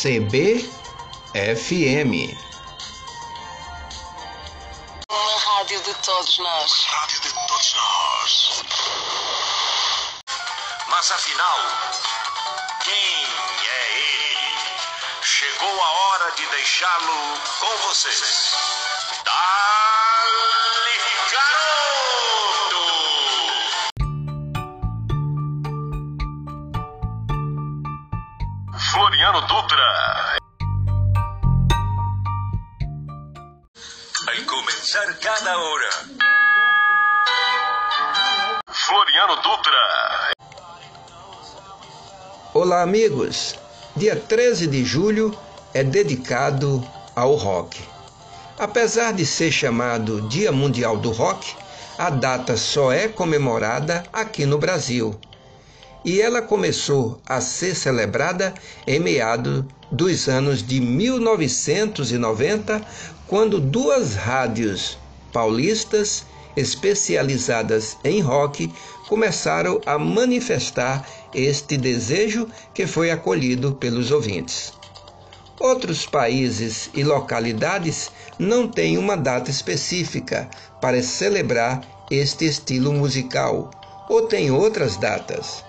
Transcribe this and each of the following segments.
CBFM. Uma rádio de todos nós. Rádio de todos nós. Mas afinal, quem é ele? Chegou a hora de deixá-lo com vocês. Floriano Dutra. Vai começar cada hora. Floriano Dutra. Olá, amigos! Dia 13 de julho é dedicado ao rock. Apesar de ser chamado Dia Mundial do Rock, a data só é comemorada aqui no Brasil. E ela começou a ser celebrada em meados dos anos de 1990, quando duas rádios paulistas especializadas em rock começaram a manifestar este desejo que foi acolhido pelos ouvintes. Outros países e localidades não têm uma data específica para celebrar este estilo musical, ou têm outras datas.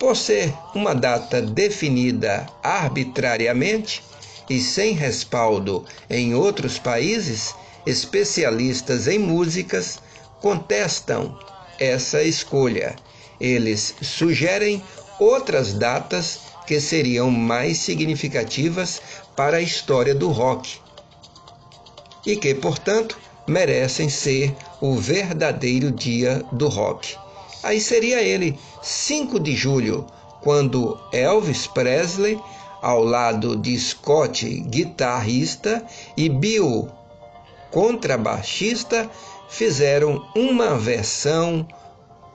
Por ser uma data definida arbitrariamente e sem respaldo em outros países, especialistas em músicas contestam essa escolha. Eles sugerem outras datas que seriam mais significativas para a história do rock e que, portanto, merecem ser o verdadeiro dia do rock. Aí seria ele, 5 de julho, quando Elvis Presley, ao lado de Scott, guitarrista, e Bill, contrabaixista, fizeram uma versão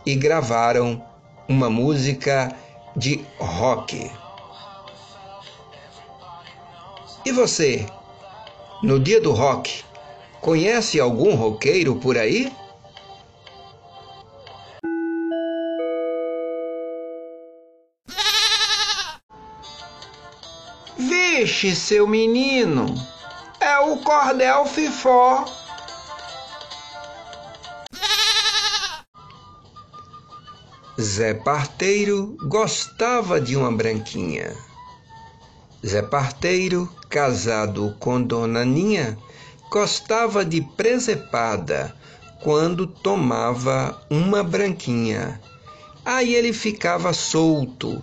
e gravaram uma música de rock. E você, no dia do rock, conhece algum roqueiro por aí? Vixe, seu menino, é o cordel fifó. Zé Parteiro gostava de uma branquinha. Zé Parteiro, casado com Dona Ninha, gostava de presepada quando tomava uma branquinha. Aí ele ficava solto,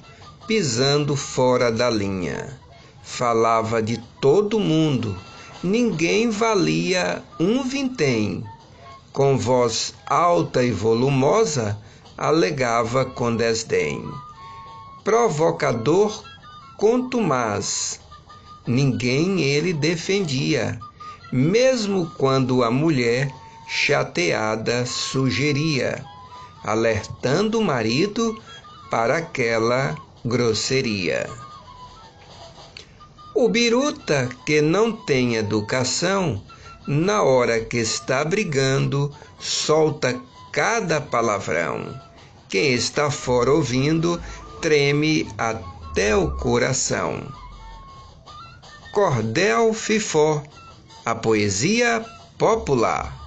pisando fora da linha. Falava de todo mundo, ninguém valia um vintém. Com voz alta e volumosa, alegava com desdém. Provocador contumaz, ninguém ele defendia, mesmo quando a mulher chateada sugeria, alertando o marido para aquela grosseria. O biruta que não tem educação, na hora que está brigando, solta cada palavrão. Quem está fora ouvindo treme até o coração. Cordel Fifó, a poesia popular.